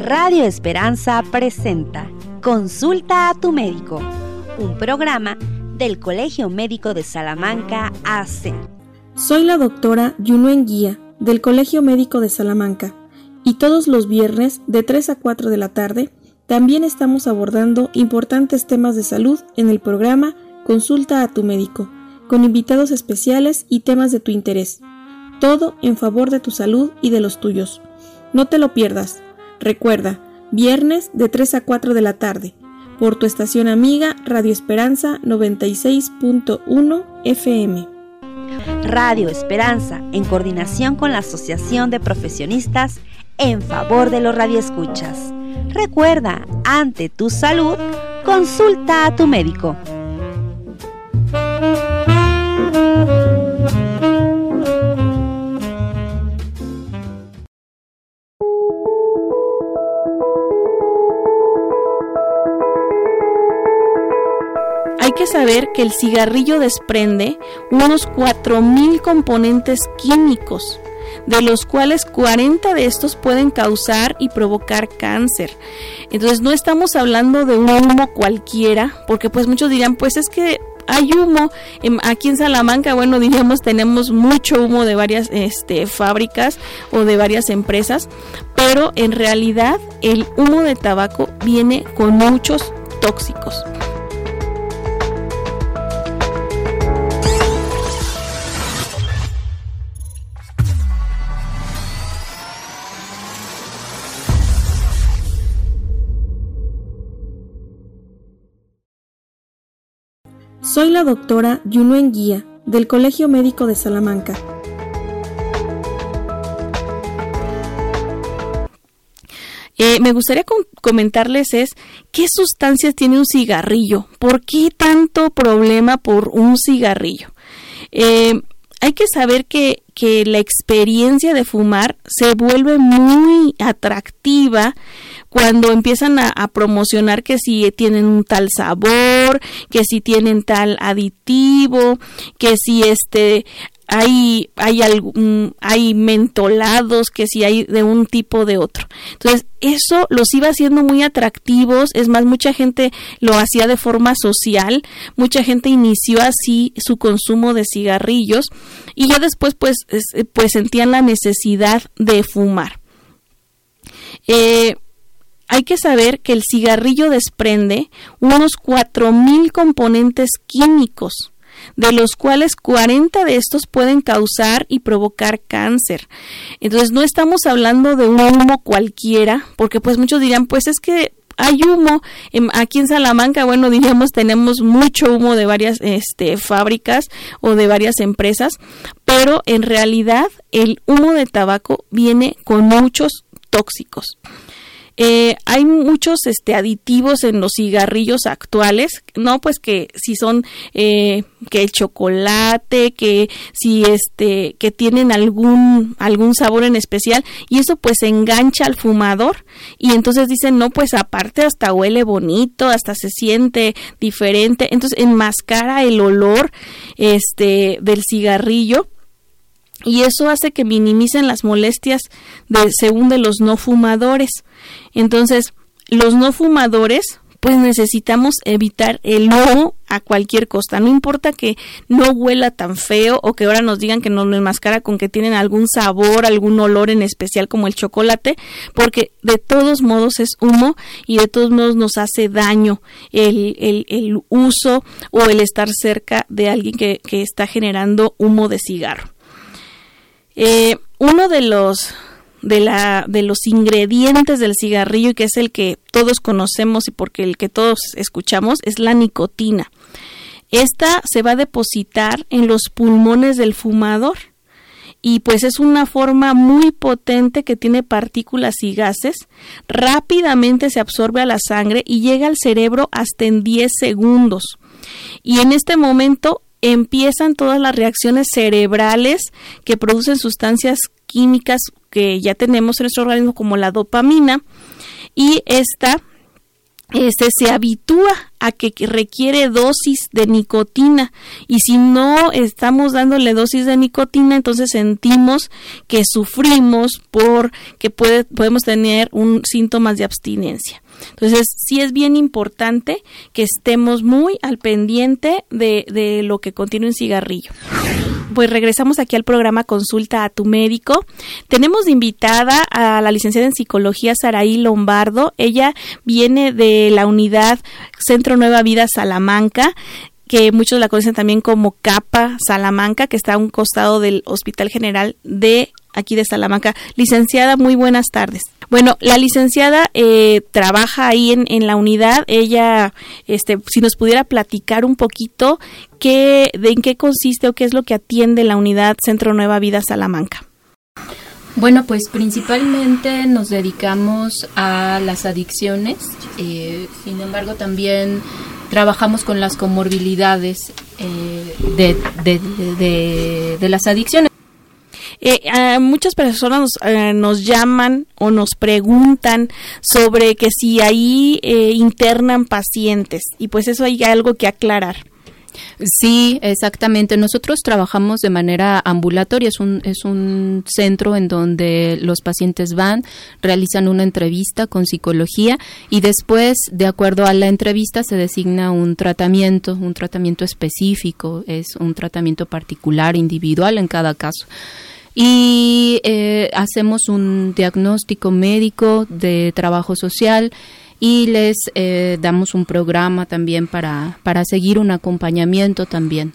Radio Esperanza presenta Consulta a tu médico, un programa del Colegio Médico de Salamanca AC. Soy la doctora Yunuen Guía del Colegio Médico de Salamanca y todos los viernes de 3 a 4 de la tarde también estamos abordando importantes temas de salud en el programa Consulta a tu médico, con invitados especiales y temas de tu interés. Todo en favor de tu salud y de los tuyos. No te lo pierdas. Recuerda, viernes de 3 a 4 de la tarde, por tu estación amiga Radio Esperanza 96.1 FM. Radio Esperanza, en coordinación con la Asociación de Profesionistas en favor de los radioescuchas. Recuerda, ante tu salud, consulta a tu médico. Que saber que el cigarrillo desprende unos 4.000 componentes químicos, de los cuales 40 de estos pueden causar y provocar cáncer. Entonces no estamos hablando de un humo cualquiera, porque pues muchos dirán, pues es que hay humo aquí en Salamanca, bueno, diríamos tenemos mucho humo de varias este, fábricas o de varias empresas, pero en realidad el humo de tabaco viene con muchos tóxicos. Soy la doctora Yunuen Guía del Colegio Médico de Salamanca. Eh, me gustaría comentarles es qué sustancias tiene un cigarrillo, por qué tanto problema por un cigarrillo. Eh, hay que saber que, que la experiencia de fumar se vuelve muy atractiva cuando empiezan a, promocionar que si tienen un tal sabor, que si tienen tal aditivo, que si este hay hay algún, hay mentolados que si hay de un tipo de otro. Entonces, eso los iba haciendo muy atractivos, es más mucha gente lo hacía de forma social, mucha gente inició así su consumo de cigarrillos y ya después pues pues sentían la necesidad de fumar. Eh, hay que saber que el cigarrillo desprende unos 4.000 componentes químicos, de los cuales 40 de estos pueden causar y provocar cáncer. Entonces no estamos hablando de un humo cualquiera, porque pues muchos dirán, pues es que hay humo aquí en Salamanca, bueno, diríamos tenemos mucho humo de varias este, fábricas o de varias empresas, pero en realidad el humo de tabaco viene con muchos tóxicos. Eh, hay muchos este, aditivos en los cigarrillos actuales, no pues que si son eh, que el chocolate, que si este que tienen algún algún sabor en especial y eso pues engancha al fumador. Y entonces dicen no pues aparte hasta huele bonito, hasta se siente diferente, entonces enmascara el olor este del cigarrillo y eso hace que minimicen las molestias de, según de los no fumadores. Entonces, los no fumadores pues necesitamos evitar el humo a cualquier costa. No importa que no huela tan feo o que ahora nos digan que nos lo enmascara con que tienen algún sabor, algún olor en especial como el chocolate, porque de todos modos es humo y de todos modos nos hace daño el, el, uso o el estar cerca de alguien que, que está generando humo de cigarro. Eh, uno de los de, la, de los ingredientes del cigarrillo y que es el que todos conocemos y porque el que todos escuchamos es la nicotina. Esta se va a depositar en los pulmones del fumador y pues es una forma muy potente que tiene partículas y gases, rápidamente se absorbe a la sangre y llega al cerebro hasta en 10 segundos. Y en este momento empiezan todas las reacciones cerebrales que producen sustancias químicas que ya tenemos en nuestro organismo como la dopamina y esta este, se habitúa a que requiere dosis de nicotina y si no estamos dándole dosis de nicotina entonces sentimos que sufrimos por que puede, podemos tener un síntomas de abstinencia. Entonces, sí es bien importante que estemos muy al pendiente de, de lo que contiene un cigarrillo pues regresamos aquí al programa Consulta a tu médico. Tenemos invitada a la licenciada en psicología Saraí Lombardo. Ella viene de la unidad Centro Nueva Vida Salamanca que muchos la conocen también como Capa Salamanca, que está a un costado del Hospital General de aquí de Salamanca. Licenciada, muy buenas tardes. Bueno, la licenciada eh, trabaja ahí en, en, la unidad. Ella, este, si nos pudiera platicar un poquito qué, de en qué consiste o qué es lo que atiende la unidad Centro Nueva Vida Salamanca. Bueno, pues principalmente nos dedicamos a las adicciones, eh, sin embargo también trabajamos con las comorbilidades eh, de, de, de, de, las adicciones. Eh, muchas personas nos, eh, nos, llaman o nos preguntan sobre que si ahí eh, internan pacientes y pues eso hay algo que aclarar. Sí, exactamente. Nosotros trabajamos de manera ambulatoria. Es un, es un centro en donde los pacientes van, realizan una entrevista con psicología y después, de acuerdo a la entrevista, se designa un tratamiento, un tratamiento específico. Es un tratamiento particular, individual en cada caso y eh, hacemos un diagnóstico médico de trabajo social y les eh, damos un programa también para, para seguir un acompañamiento también.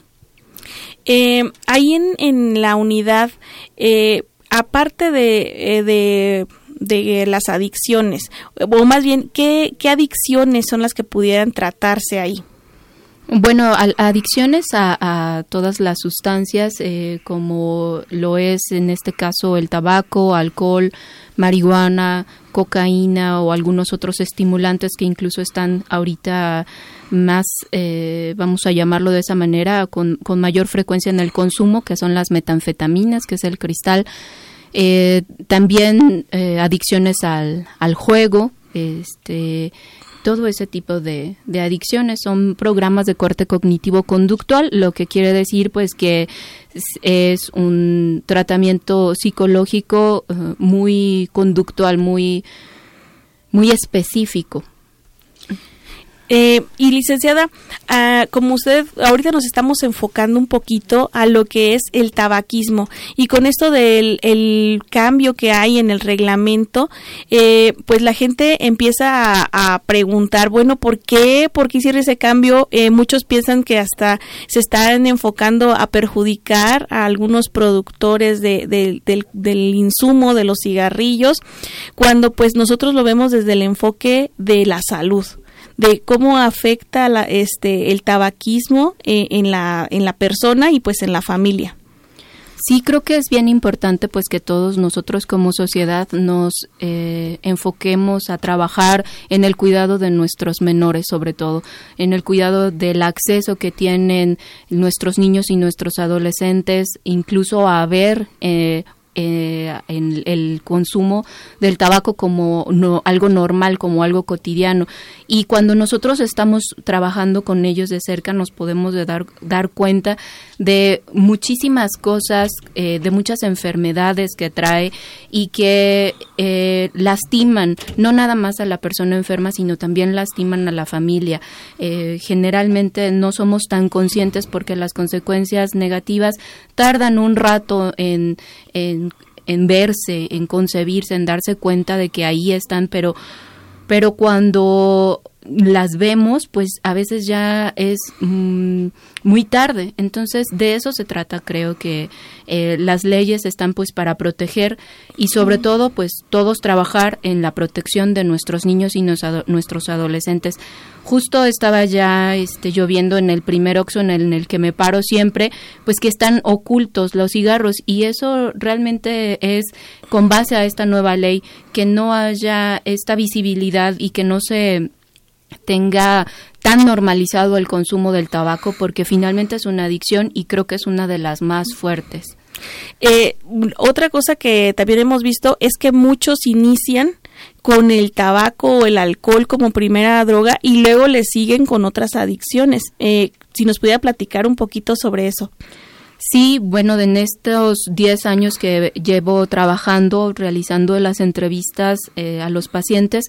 Eh, ahí en, en, la unidad, eh, aparte de, de, de, las adicciones, o más bien, ¿qué, ¿qué adicciones son las que pudieran tratarse ahí? Bueno, adicciones a, todas las sustancias, eh, como lo es en este caso el tabaco, alcohol, marihuana, cocaína o algunos otros estimulantes que incluso están ahorita más, eh, vamos a llamarlo de esa manera, con, mayor frecuencia en el consumo, que son las metanfetaminas, que es el cristal. Eh, también adicciones al, al juego, este todo ese tipo de, adicciones. Son programas de corte cognitivo-conductual, lo que quiere decir pues que es, un tratamiento psicológico eh, muy conductual, muy, muy específico. Eh, y licenciada, ah, como usted, ahorita nos estamos enfocando un poquito a lo que es el tabaquismo y con esto del el cambio que hay en el reglamento, eh, pues la gente empieza a, preguntar, bueno, ¿por qué? ¿Por qué hicieron ese cambio? Eh, muchos piensan que hasta se están enfocando a perjudicar a algunos productores de, del, del insumo de los cigarrillos, cuando pues nosotros lo vemos desde el enfoque de la salud de cómo afecta la, este, el tabaquismo eh, en, la, en la persona y pues en la familia. Sí, creo que es bien importante pues que todos nosotros como sociedad nos eh, enfoquemos a trabajar en el cuidado de nuestros menores sobre todo, en el cuidado del acceso que tienen nuestros niños y nuestros adolescentes, incluso a ver eh, eh, en el consumo del tabaco como no, algo normal, como algo cotidiano. Y cuando nosotros estamos trabajando con ellos de cerca, nos podemos dar, dar cuenta de muchísimas cosas, eh, de muchas enfermedades que trae y que eh, lastiman no nada más a la persona enferma, sino también lastiman a la familia. Eh, generalmente no somos tan conscientes porque las consecuencias negativas tardan un rato en, en, en verse, en concebirse, en darse cuenta de que ahí están, pero, pero cuando las vemos, pues a veces ya es mm, muy tarde. Entonces, de eso se trata, creo que eh, las leyes están pues para proteger y sobre todo pues todos trabajar en la protección de nuestros niños y nuestros adolescentes. Justo estaba ya este, lloviendo en el primer Oxxo en el, en el que me paro siempre, pues que están ocultos los cigarros y eso realmente es con base a esta nueva ley que no haya esta visibilidad y que no se tenga tan normalizado el consumo del tabaco porque finalmente es una adicción y creo que es una de las más fuertes. Eh, otra cosa que también hemos visto es que muchos inician con el tabaco o el alcohol como primera droga y luego le siguen con otras adicciones. Eh, si nos pudiera platicar un poquito sobre eso. Sí, bueno, en estos 10 años que llevo trabajando, realizando las entrevistas eh, a los pacientes,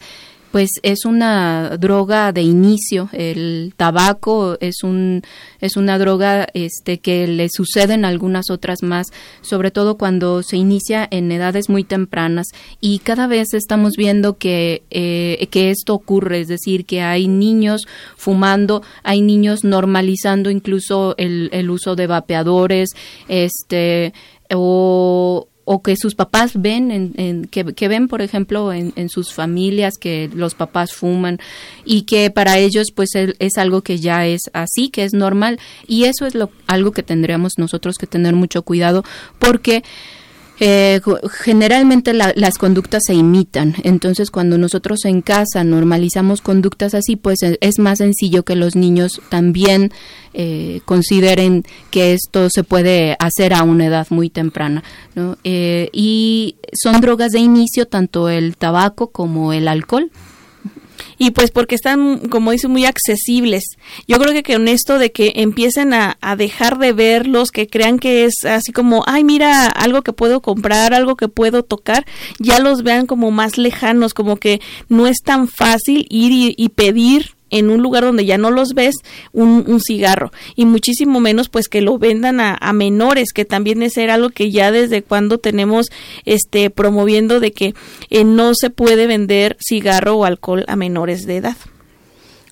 pues es una droga de inicio. El tabaco es un es una droga este que le suceden algunas otras más, sobre todo cuando se inicia en edades muy tempranas y cada vez estamos viendo que eh, que esto ocurre, es decir, que hay niños fumando, hay niños normalizando incluso el, el uso de vapeadores, este o o que sus papás ven, en, que, ven, por ejemplo, en, sus familias que los papás fuman y que para ellos pues es, algo que ya es así, que es normal y eso es lo, algo que tendríamos nosotros que tener mucho cuidado porque eh, generalmente las conductas se imitan, entonces cuando nosotros en casa normalizamos conductas así, pues e, es más sencillo que los niños también eh, consideren que esto se puede hacer a una edad muy temprana. Eh, y son drogas de inicio, tanto el tabaco como el alcohol y pues porque están, como dice, muy accesibles. Yo creo que con esto de que empiecen a, a, dejar de verlos, que crean que es así como, ay, mira, algo que puedo comprar, algo que puedo tocar, ya los vean como más lejanos, como que no es tan fácil ir y pedir en un lugar donde ya no los ves un, cigarro y muchísimo menos pues que lo vendan a, a, menores que también es algo que ya desde cuando tenemos este promoviendo de que eh, no se puede vender cigarro o alcohol a menores de edad.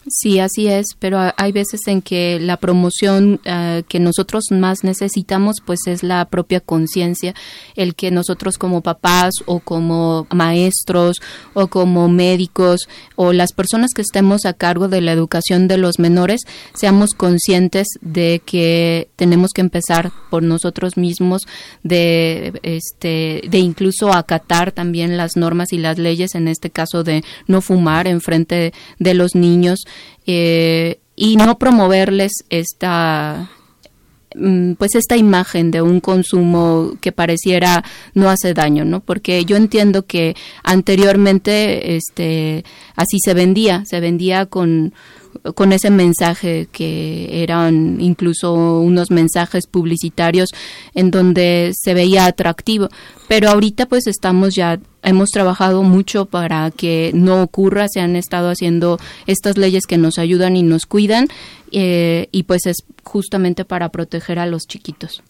Sí, así es, pero hay veces en que la promoción eh, que nosotros más necesitamos pues es la propia conciencia, el que nosotros como papás o como maestros o como médicos o las personas que estemos a cargo de la educación de los menores seamos conscientes de que tenemos que empezar por nosotros mismos de este de incluso acatar también las normas y las leyes en este caso de no fumar en frente de los niños eh, y no promoverles esta mm, pues esta imagen de un consumo que pareciera no hace daño, ¿no? Porque yo entiendo que anteriormente este así se vendía, se vendía con con ese mensaje que eran incluso unos mensajes publicitarios en donde se veía atractivo, pero ahorita pues estamos ya hemos trabajado mucho para que no ocurra, se han estado haciendo estas leyes que nos ayudan y nos cuidan eh, y pues es justamente para proteger a los chiquitos.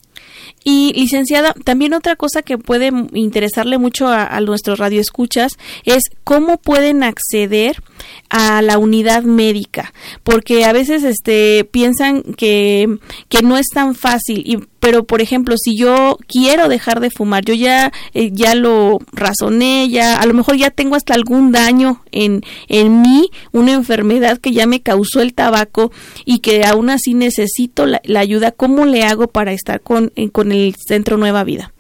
Y licenciada, también otra cosa que puede interesarle mucho a, a nuestros radioescuchas es cómo pueden acceder a la unidad médica, porque a veces este piensan que, que no es tan fácil y pero por ejemplo si yo quiero dejar de fumar yo ya eh, ya lo razoné ya a lo mejor ya tengo hasta algún daño en en mí una enfermedad que ya me causó el tabaco y que aún así necesito la, la ayuda cómo le hago para estar con con el centro Nueva Vida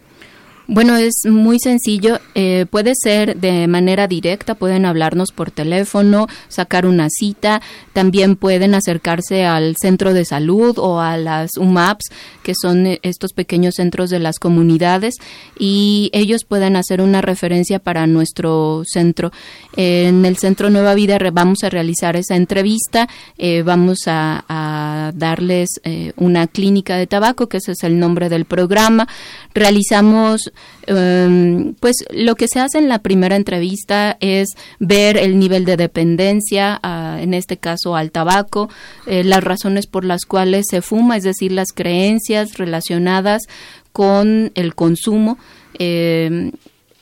bueno, es muy sencillo. Eh, puede ser de manera directa, pueden hablarnos por teléfono, sacar una cita. También pueden acercarse al centro de salud o a las UMAPs, que son eh, estos pequeños centros de las comunidades, y ellos pueden hacer una referencia para nuestro centro. en el Centro Nueva Vida vamos a realizar esa entrevista, eh, vamos a, a darles una clínica de tabaco, que ese es el nombre del programa. Realizamos Em, pues lo que se hace en la primera entrevista es ver el nivel de dependencia, en este caso al tabaco, eh, las razones por las cuales se fuma, es decir, las creencias relacionadas con el consumo. Em,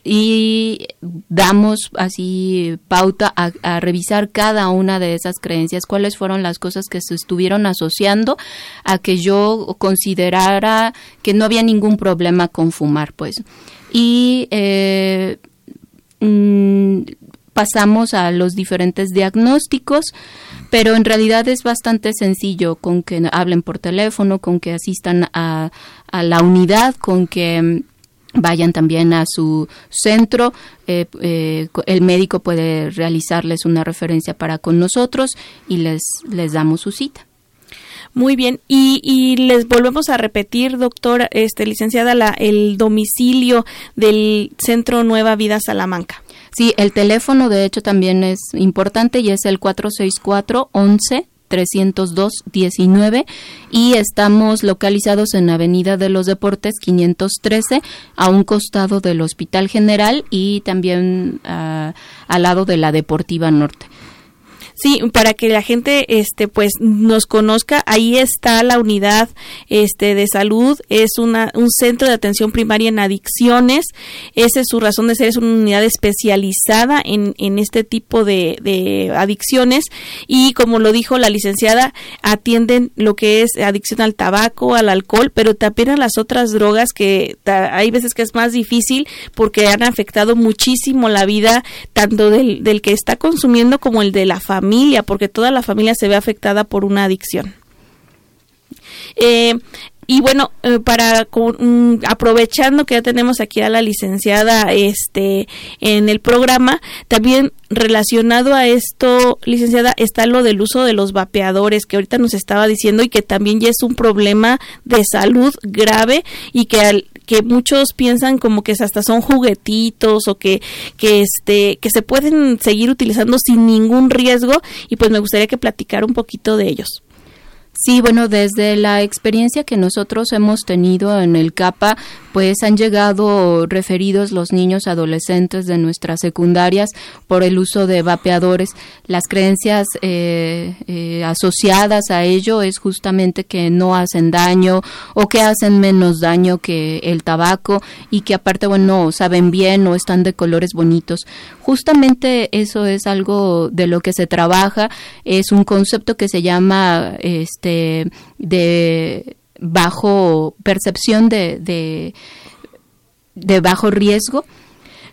y damos así pauta a, revisar cada una de esas creencias, cuáles fueron las cosas que se estuvieron asociando a que yo considerara que no había ningún problema con fumar, pues. Y eh, mm, pasamos a los diferentes diagnósticos, pero en realidad es bastante sencillo con que hablen por teléfono, con que asistan a, a la unidad, con que vayan también a su centro. Eh, eh, el médico puede realizarles una referencia para con nosotros y les, les damos su cita. Muy bien, y, y les volvemos a repetir, doctora, este, licenciada, la, el domicilio del Centro Nueva Vida Salamanca. Sí, el teléfono de hecho también es importante y es el 464 11 302 19 y estamos localizados en Avenida de los Deportes 513 a un costado del Hospital General y también uh, al lado de la Deportiva Norte. Sí, para que la gente este pues nos conozca, ahí está la unidad este de salud, es una un centro de atención primaria en adicciones, esa es su razón de ser, es una unidad especializada en, en este tipo de, adicciones. Y como lo dijo la licenciada, atienden lo que es adicción al tabaco, al alcohol, pero también a las otras drogas que hay veces que es más difícil porque han afectado muchísimo la vida tanto del, del que está consumiendo como el de la familia porque toda la familia se ve afectada por una adicción. Eh, y bueno, eh, para mm, aprovechando que ya tenemos aquí a la licenciada este en el programa, también relacionado a esto, licenciada, está lo del uso de los vapeadores que ahorita nos estaba diciendo y que también ya es un problema de salud grave y que al, que muchos piensan como que hasta son juguetitos o que, que este que se pueden seguir utilizando sin ningún riesgo y pues me gustaría que platicara un poquito de ellos. Sí, bueno, desde la experiencia que nosotros hemos tenido en el CAPA, pues han llegado referidos los niños adolescentes de nuestras secundarias por el uso de vapeadores. Las creencias eh, eh, asociadas a ello es justamente que no hacen daño o que hacen menos daño que el tabaco y que aparte, bueno, saben bien o están de colores bonitos. Justamente eso es algo de lo que se trabaja, es un concepto que se llama este de bajo percepción de, de, bajo riesgo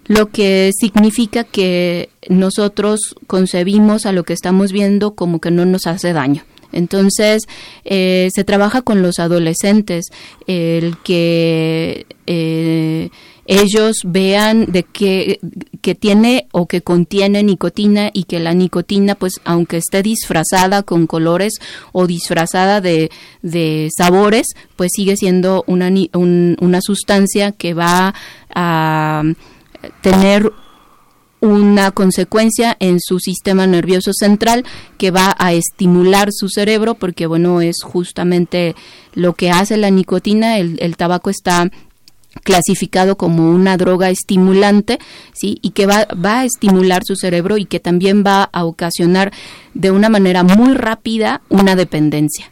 lo que significa que nosotros concebimos a lo que estamos viendo como que no nos hace daño. Entonces, eh, se trabaja con los adolescentes, el que eh, ellos vean de qué que tiene o que contiene nicotina y que la nicotina pues aunque esté disfrazada con colores o disfrazada de, de sabores pues sigue siendo una, una sustancia que va a tener una consecuencia en su sistema nervioso central que va a estimular su cerebro porque bueno es justamente lo que hace la nicotina el, el tabaco está clasificado como una droga estimulante, ¿sí? Y que va, va a estimular su cerebro y que también va a ocasionar de una manera muy rápida una dependencia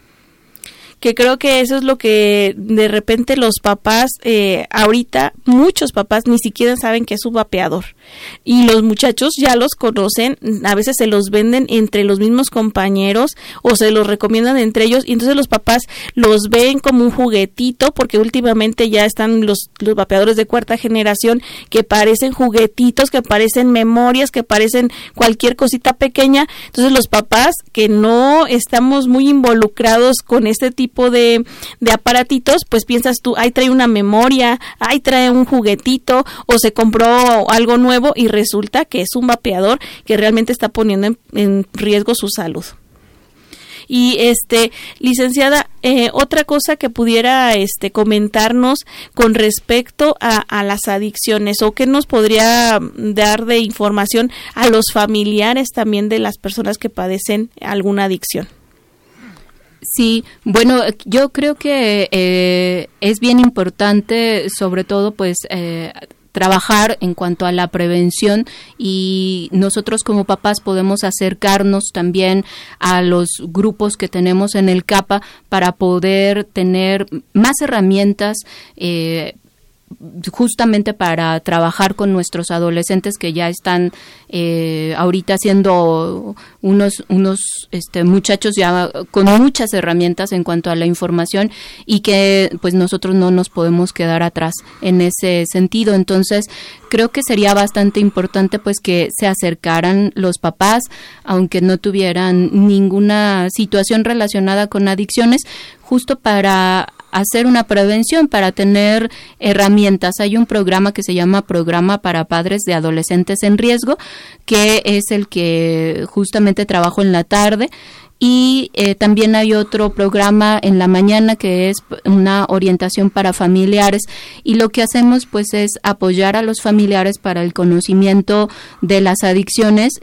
que creo que eso es lo que de repente los papás, eh, ahorita muchos papás ni siquiera saben que es un vapeador. Y los muchachos ya los conocen, a veces se los venden entre los mismos compañeros o se los recomiendan entre ellos y entonces los papás los ven como un juguetito porque últimamente ya están los, los vapeadores de cuarta generación que parecen juguetitos, que parecen memorias, que parecen cualquier cosita pequeña. Entonces los papás que no estamos muy involucrados con este tipo tipo de, de aparatitos, pues piensas tú, ahí trae una memoria, ahí trae un juguetito o se compró algo nuevo y resulta que es un vapeador que realmente está poniendo en, riesgo su salud. Y este, licenciada, eh, otra cosa que pudiera este comentarnos con respecto a, a, las adicciones o que nos podría dar de información a los familiares también de las personas que padecen alguna adicción. Sí, bueno, yo creo que eh, es bien importante, sobre todo, pues, eh, trabajar en cuanto a la prevención y nosotros como papás podemos acercarnos también a los grupos que tenemos en el CAPA para poder tener más herramientas eh, justamente para trabajar con nuestros adolescentes que ya están eh, ahorita siendo unos unos este, muchachos ya con muchas herramientas en cuanto a la información y que pues nosotros no nos podemos quedar atrás en ese sentido. Entonces creo que sería bastante importante pues que se acercaran los papás aunque no tuvieran ninguna situación relacionada con adicciones justo para hacer una prevención, para tener herramientas. Hay un programa que se llama Programa para Padres de Adolescentes en Riesgo, que es el que justamente trabajo en la tarde y eh, también hay otro programa en la mañana que es una orientación para familiares y lo que hacemos pues es apoyar a los familiares para el conocimiento de las adicciones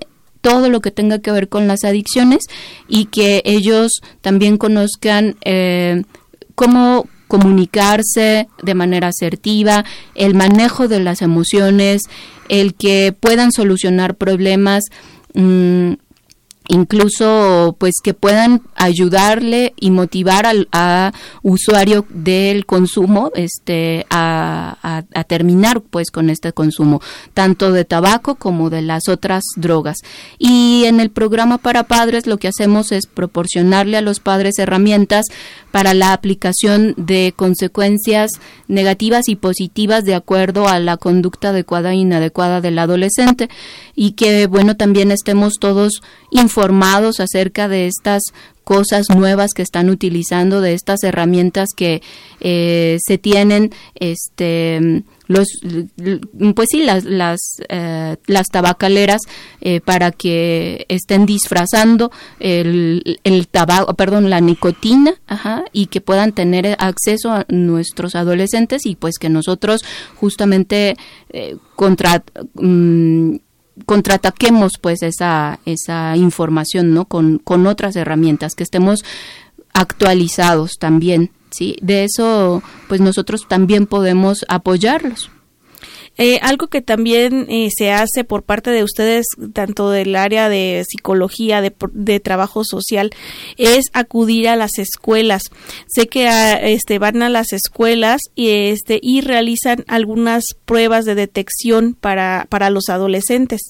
todo lo que tenga que ver con las adicciones y que ellos también conozcan eh, cómo comunicarse de manera asertiva, el manejo de las emociones, el que puedan solucionar problemas mm, incluso pues que puedan ayudarle y motivar al usuario del consumo este a, a, terminar pues con este consumo tanto de tabaco como de las otras drogas. Y en el programa para padres lo que hacemos es proporcionarle a los padres herramientas para la aplicación de consecuencias negativas y positivas de acuerdo a la conducta adecuada e inadecuada del adolescente y que bueno también estemos todos informados acerca de estas cosas nuevas que están utilizando de estas herramientas que eh, se tienen este los pues sí las las, eh, las tabacaleras eh, para que estén disfrazando el, el tabaco perdón la nicotina ajá, y que puedan tener acceso a nuestros adolescentes y pues que nosotros justamente contra mm, contraataquemos pues esa, esa información, ¿no? Con, con otras herramientas, que estemos actualizados también, ¿sí? De eso, pues nosotros también podemos apoyarlos. Eh, algo que también eh, se hace por parte de ustedes, tanto del área de psicología, de, de trabajo social, es acudir a las escuelas. Sé que ah, este, van a las escuelas y, este, y realizan algunas pruebas de detección para, para los adolescentes.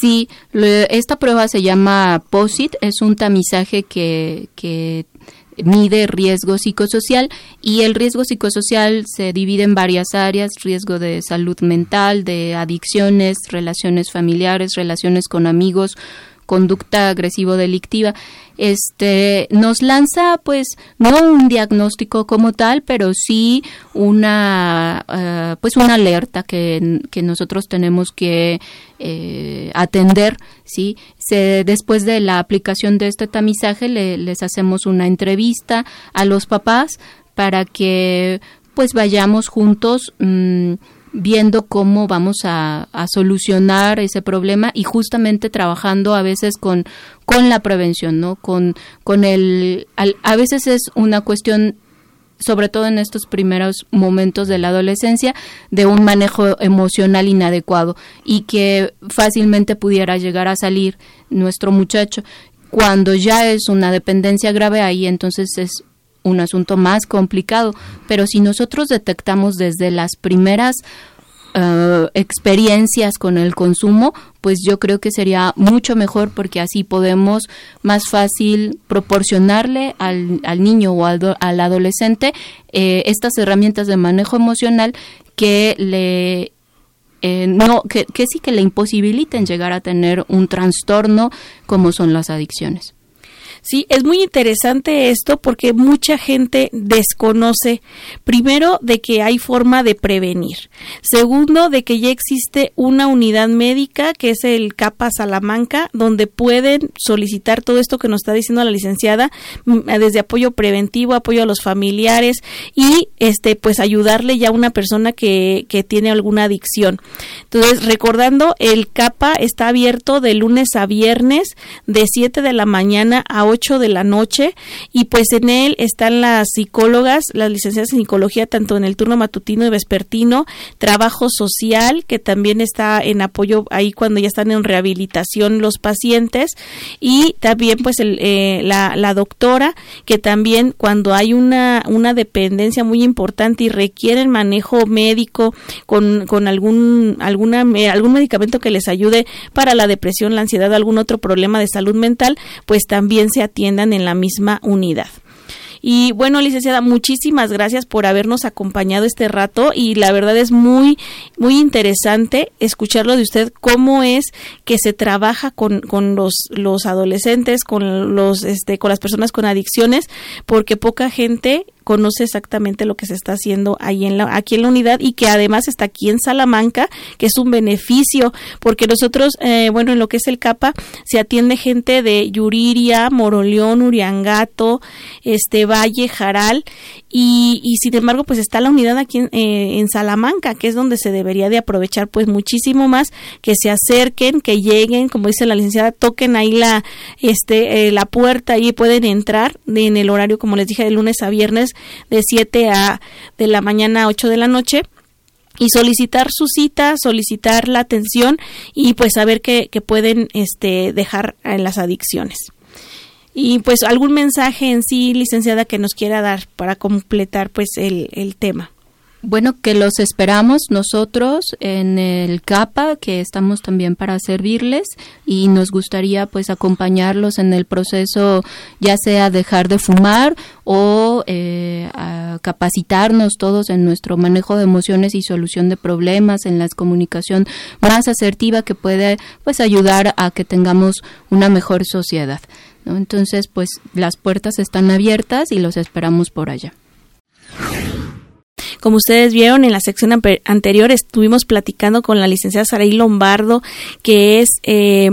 Sí, esta prueba se llama POSIT, es un tamizaje que, que mide riesgo psicosocial y el riesgo psicosocial se divide en varias áreas, riesgo de salud mental, de adicciones, relaciones familiares, relaciones con amigos, conducta agresivo delictiva. Este nos lanza pues no un diagnóstico como tal pero sí una eh, pues una alerta que, que nosotros tenemos que eh, atender sí Se, después de la aplicación de este tamizaje les hacemos una entrevista a los papás para que pues vayamos juntos mm, viendo cómo vamos a, solucionar ese problema y justamente trabajando a veces con, con la prevención, ¿no? Con, con el, a veces es una cuestión sobre todo en estos primeros momentos de la adolescencia, de un manejo emocional inadecuado y que fácilmente pudiera llegar a salir nuestro muchacho. Cuando ya es una dependencia grave ahí, entonces es un asunto más complicado, pero si nosotros detectamos desde las primeras eh, experiencias con el consumo, pues yo creo que sería mucho mejor porque así podemos más fácil proporcionarle al, al niño o al, al adolescente eh, estas herramientas de manejo emocional que le eh, no que, que sí que le imposibiliten llegar a tener un trastorno como son las adicciones. Sí, es muy interesante esto porque mucha gente desconoce, primero, de que hay forma de prevenir. Segundo, de que ya existe una unidad médica, que es el CAPA Salamanca, donde pueden solicitar todo esto que nos está diciendo la licenciada, mm, desde apoyo preventivo, apoyo a los familiares y, este, pues ayudarle ya a una persona que, que tiene alguna adicción. Entonces, recordando, el CAPA está abierto de lunes a viernes, de 7 de la mañana a 8 de la noche y pues en él están las psicólogas, las licenciadas en psicología tanto en el turno matutino y vespertino, trabajo social que también está en apoyo ahí cuando ya están en rehabilitación los pacientes y también pues el, eh, la, doctora que también cuando hay una, una dependencia muy importante y requieren manejo médico con, con algún, alguna, algún medicamento que les ayude para la depresión, la ansiedad algún otro problema de salud mental, pues también se atiendan en la misma unidad. Y bueno, licenciada, muchísimas gracias por habernos acompañado este rato y la verdad es muy, muy interesante escucharlo de usted, cómo es que se trabaja con, con los, los adolescentes, con los, este, con las personas con adicciones, porque poca gente conoce exactamente lo que se está haciendo ahí en la, aquí en la unidad y que además está aquí en Salamanca, que es un beneficio, porque nosotros, eh, bueno, en lo que es el CAPA, se atiende gente de Yuriria, Moroleón, Uriangato, este Valle, Jaral, y, y sin embargo, pues está la unidad aquí en, eh, en Salamanca, que es donde se debería de aprovechar pues muchísimo más, que se acerquen, que lleguen, como dice la licenciada, toquen ahí la, este, eh, la puerta y pueden entrar en el horario, como les dije, de lunes a viernes, de 7 a de la mañana a 8 de la noche y solicitar su cita, solicitar la atención y pues saber que, que pueden este, dejar en las adicciones. Y pues algún mensaje en sí, licenciada, que nos quiera dar para completar pues el, el tema. Bueno, que los esperamos nosotros en el CAPA, que estamos también para servirles y nos gustaría pues acompañarlos en el proceso, ya sea dejar de fumar o eh, capacitarnos todos en nuestro manejo de emociones y solución de problemas, en la comunicación más asertiva que puede pues ayudar a que tengamos una mejor sociedad. Entonces, pues las puertas están abiertas y los esperamos por allá. Como ustedes vieron en la sección anterior, estuvimos platicando con la licenciada Saraí Lombardo, que es, eh,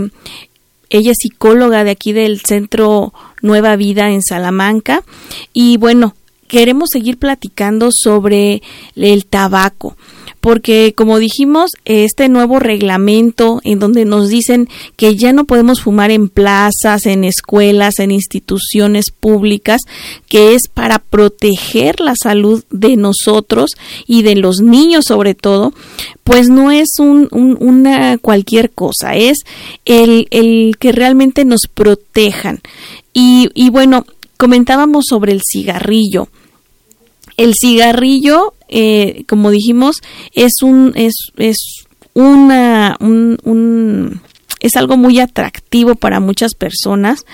ella es psicóloga de aquí del Centro Nueva Vida en Salamanca. Y bueno, queremos seguir platicando sobre el tabaco porque como dijimos, este nuevo reglamento en donde nos dicen que ya no podemos fumar en plazas, en escuelas, en instituciones públicas, que es para proteger la salud de nosotros y de los niños sobre todo, pues no es un, una cualquier cosa, es el, el que realmente nos protejan. Y, y bueno, comentábamos sobre el cigarrillo. El cigarrillo, eh, como dijimos, es un, es, es una, un, es algo muy atractivo para muchas personas.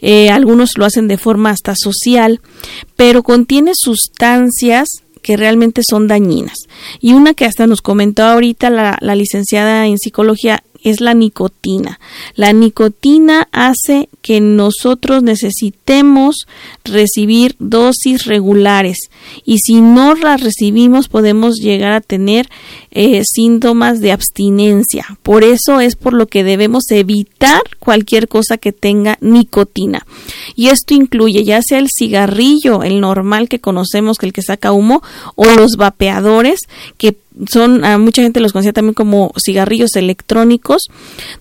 Eh, algunos lo hacen de forma hasta social, pero contiene sustancias que realmente son dañinas. Y una que hasta nos comentó ahorita la, la licenciada en psicología es la nicotina. La nicotina hace que nosotros necesitemos recibir dosis regulares y si no las recibimos podemos llegar a tener eh, síntomas de abstinencia. Por eso es por lo que debemos evitar cualquier cosa que tenga nicotina. Y esto incluye ya sea el cigarrillo, el normal que conocemos, que el que saca humo, o los vapeadores que son, a mucha gente los conocía también como cigarrillos electrónicos,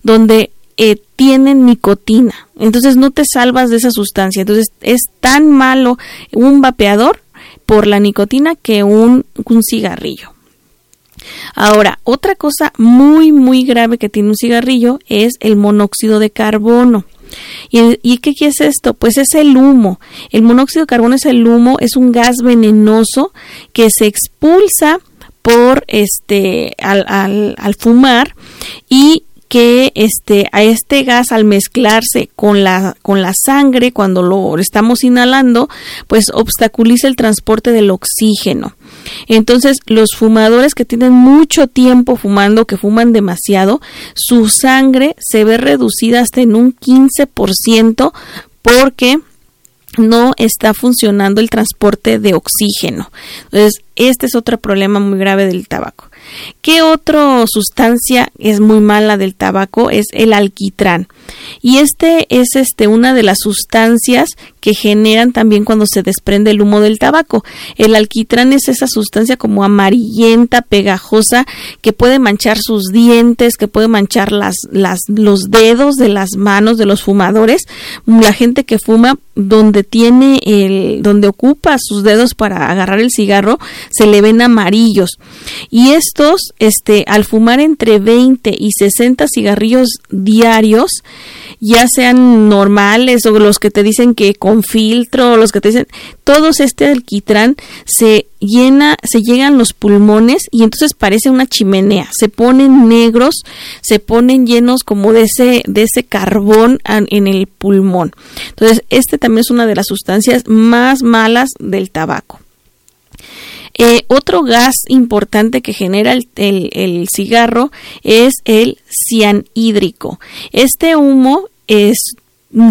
donde eh, tienen nicotina. Entonces no te salvas de esa sustancia. Entonces es tan malo un vapeador por la nicotina que un, cigarrillo. Ahora, otra cosa muy, muy grave que tiene un cigarrillo es el monóxido de carbono. ¿Y, ¿Y, qué es esto? Pues es el humo. El monóxido de carbono es el humo, es un gas venenoso que se expulsa por este al fumar y que este a este gas al mezclarse con la con la sangre cuando lo estamos inhalando pues obstaculiza el transporte del oxígeno entonces los fumadores que tienen mucho tiempo fumando que fuman demasiado su sangre se ve reducida hasta en un 15% porque no está funcionando el transporte de oxígeno. Entonces, este es otro problema muy grave del tabaco. ¿Qué otra sustancia es muy mala del tabaco? Es el alquitrán. Y este es este una de las sustancias que generan también cuando se desprende el humo del tabaco. El alquitrán es esa sustancia como amarillenta, pegajosa, que puede manchar sus dientes, que puede manchar las, las, los dedos de las manos de los fumadores. La gente que fuma donde tiene el, donde ocupa sus dedos para agarrar el cigarro, se le ven amarillos. Y estos, este, al fumar entre 20 y 60 cigarrillos diarios, ya sean normales o los que te dicen que con filtro, los que te dicen, todos este alquitrán se llena, se llegan los pulmones y entonces parece una chimenea, se ponen negros, se ponen llenos como de ese, de ese carbón en el pulmón. Entonces, este también es una de las sustancias más malas del tabaco. Eh, otro gas importante que genera el, el, cigarro es el cianhídrico. Este humo es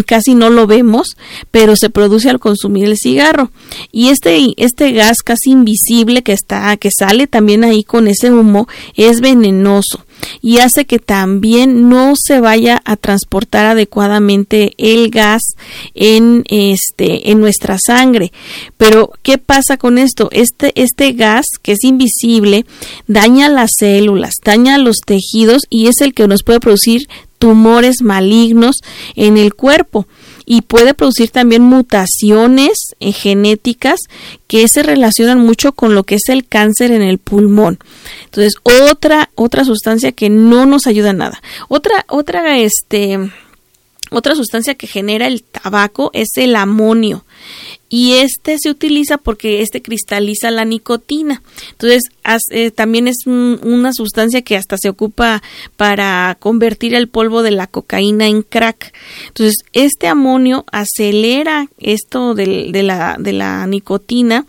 casi no lo vemos, pero se produce al consumir el cigarro. Y este, este gas casi invisible que está, que sale también ahí con ese humo, es venenoso y hace que también no se vaya a transportar adecuadamente el gas en este en nuestra sangre. Pero ¿qué pasa con esto? Este este gas que es invisible daña las células, daña los tejidos y es el que nos puede producir tumores malignos en el cuerpo y puede producir también mutaciones eh, genéticas que se relacionan mucho con lo que es el cáncer en el pulmón. Entonces, otra otra sustancia que no nos ayuda nada. Otra otra este otra sustancia que genera el tabaco es el amonio y este se utiliza porque este cristaliza la nicotina. Entonces, eh, también es una sustancia que hasta se ocupa para convertir el polvo de la cocaína en crack. Entonces, este amonio acelera esto de, la, de la nicotina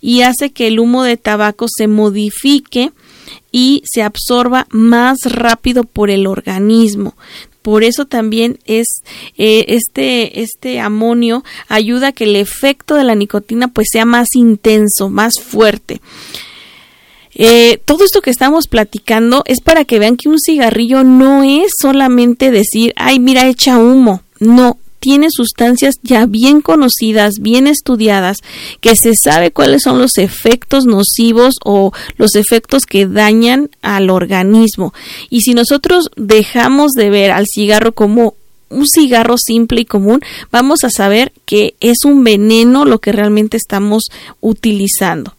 y hace que el humo de tabaco se modifique y se absorba más rápido por el organismo. Por eso también es eh, este, este amonio ayuda a que el efecto de la nicotina pues sea más intenso, más fuerte. Eh, todo esto que estamos platicando es para que vean que un cigarrillo no es solamente decir, ay, mira, echa humo. No, tiene sustancias ya bien conocidas, bien estudiadas, que se sabe cuáles son los efectos nocivos o los efectos que dañan al organismo. Y si nosotros dejamos de ver al cigarro como un cigarro simple y común, vamos a saber que es un veneno lo que realmente estamos utilizando.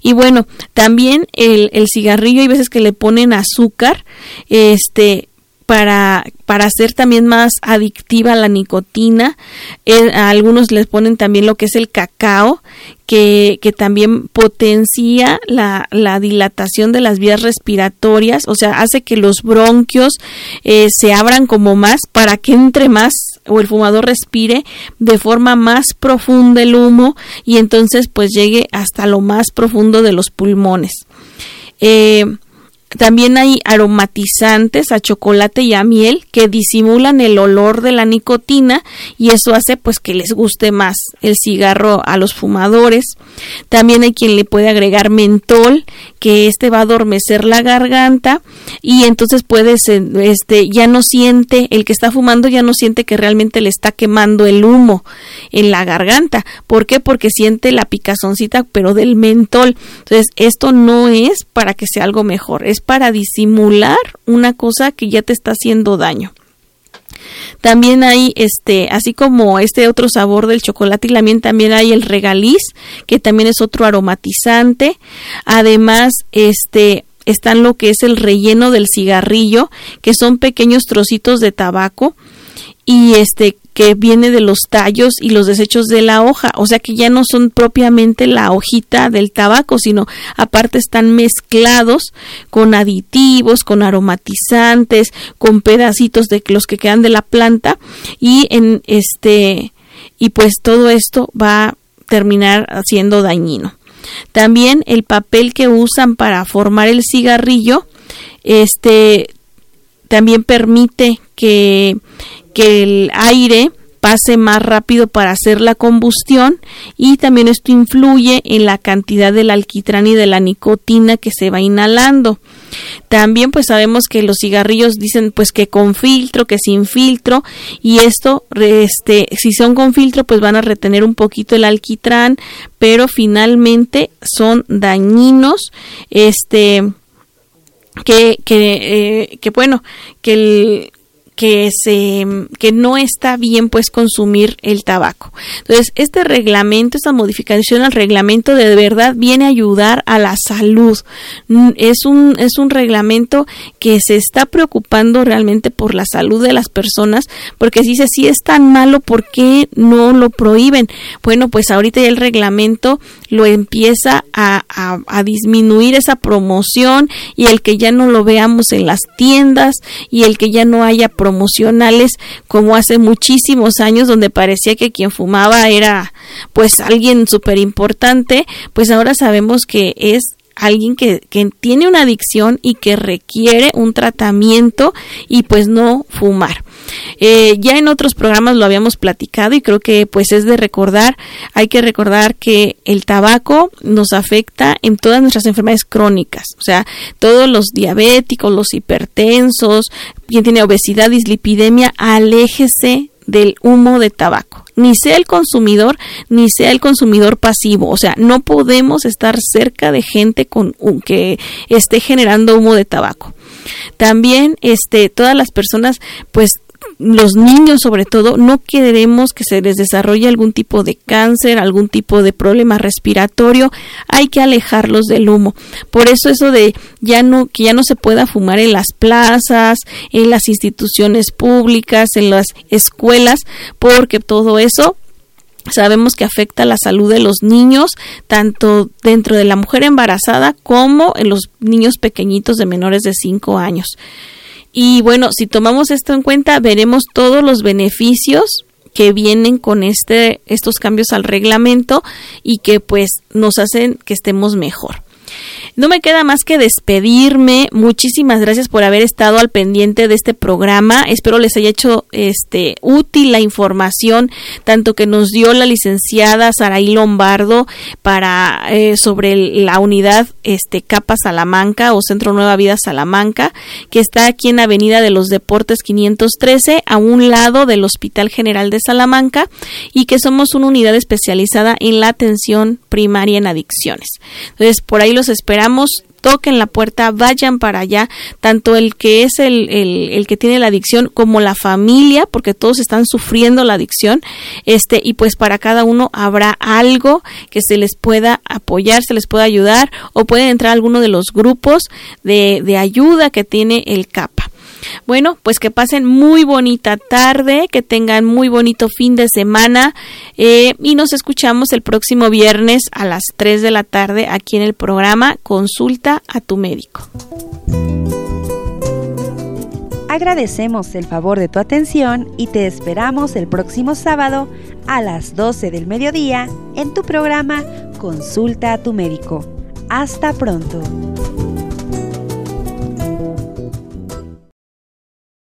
Y bueno, también el, cigarrillo hay veces que le ponen azúcar, este, para, para hacer también más adictiva la nicotina. Eh, a algunos les ponen también lo que es el cacao, que, que también potencia la, la, dilatación de las vías respiratorias, o sea, hace que los bronquios eh, se abran como más para que entre más o el fumador respire de forma más profunda el humo y entonces pues llegue hasta lo más profundo de los pulmones. Eh, también hay aromatizantes a chocolate y a miel que disimulan el olor de la nicotina y eso hace pues que les guste más el cigarro a los fumadores. También hay quien le puede agregar mentol, que este va a adormecer la garganta y entonces puede este ya no siente el que está fumando ya no siente que realmente le está quemando el humo en la garganta. ¿Por qué? Porque siente la picazoncita pero del mentol. Entonces, esto no es para que sea algo mejor, es para disimular una cosa que ya te está haciendo daño. También hay este, así como este otro sabor del chocolate y también hay el regaliz, que también es otro aromatizante. Además, este están lo que es el relleno del cigarrillo, que son pequeños trocitos de tabaco y este que viene de los tallos y los desechos de la hoja, o sea que ya no son propiamente la hojita del tabaco, sino aparte están mezclados con aditivos, con aromatizantes, con pedacitos de los que quedan de la planta y en este y pues todo esto va a terminar siendo dañino. También el papel que usan para formar el cigarrillo este también permite que que el aire pase más rápido para hacer la combustión y también esto influye en la cantidad del alquitrán y de la nicotina que se va inhalando. También pues sabemos que los cigarrillos dicen pues que con filtro, que sin filtro y esto este si son con filtro pues van a retener un poquito el alquitrán, pero finalmente son dañinos este que que, eh, que bueno, que el que se que no está bien pues consumir el tabaco. Entonces, este reglamento, esta modificación al reglamento de verdad viene a ayudar a la salud. Mm, es un es un reglamento que se está preocupando realmente por la salud de las personas, porque si dice si es tan malo, ¿por qué no lo prohíben? Bueno, pues ahorita ya el reglamento lo empieza a, a, a disminuir esa promoción y el que ya no lo veamos en las tiendas y el que ya no haya promocionales como hace muchísimos años donde parecía que quien fumaba era pues alguien súper importante, pues ahora sabemos que es alguien que, que, tiene una adicción y que requiere un tratamiento y pues no fumar. Eh, ya en otros programas lo habíamos platicado y creo que pues es de recordar, hay que recordar que el tabaco nos afecta en todas nuestras enfermedades crónicas, o sea, todos los diabéticos, los hipertensos, quien tiene obesidad, dislipidemia, aléjese del humo de tabaco. Ni sea el consumidor, ni sea el consumidor pasivo. O sea, no podemos estar cerca de gente con que esté generando humo de tabaco. También, este, todas las personas, pues los niños sobre todo no queremos que se les desarrolle algún tipo de cáncer, algún tipo de problema respiratorio, hay que alejarlos del humo. Por eso eso de ya no que ya no se pueda fumar en las plazas, en las instituciones públicas, en las escuelas, porque todo eso sabemos que afecta la salud de los niños, tanto dentro de la mujer embarazada como en los niños pequeñitos de menores de 5 años. Y bueno, si tomamos esto en cuenta, veremos todos los beneficios que vienen con este estos cambios al reglamento y que pues nos hacen que estemos mejor. No me queda más que despedirme. Muchísimas gracias por haber estado al pendiente de este programa. Espero les haya hecho este útil la información tanto que nos dio la licenciada Saraí Lombardo para eh, sobre la unidad este Capa Salamanca o Centro Nueva Vida Salamanca, que está aquí en Avenida de los Deportes 513 a un lado del Hospital General de Salamanca y que somos una unidad especializada en la atención primaria en adicciones. Entonces, por ahí los esperamos toquen la puerta, vayan para allá, tanto el que es el, el, que tiene la adicción como la familia, porque todos están sufriendo la adicción, este, y pues para cada uno habrá algo que se les pueda apoyar, se les pueda ayudar, o pueden entrar a alguno de los grupos de, de ayuda que tiene el CAPA. Bueno, pues que pasen muy bonita tarde, que tengan muy bonito fin de semana eh, y nos escuchamos el próximo viernes a las 3 de la tarde aquí en el programa Consulta a tu médico. Agradecemos el favor de tu atención y te esperamos el próximo sábado a las 12 del mediodía en tu programa Consulta a tu médico. Hasta pronto.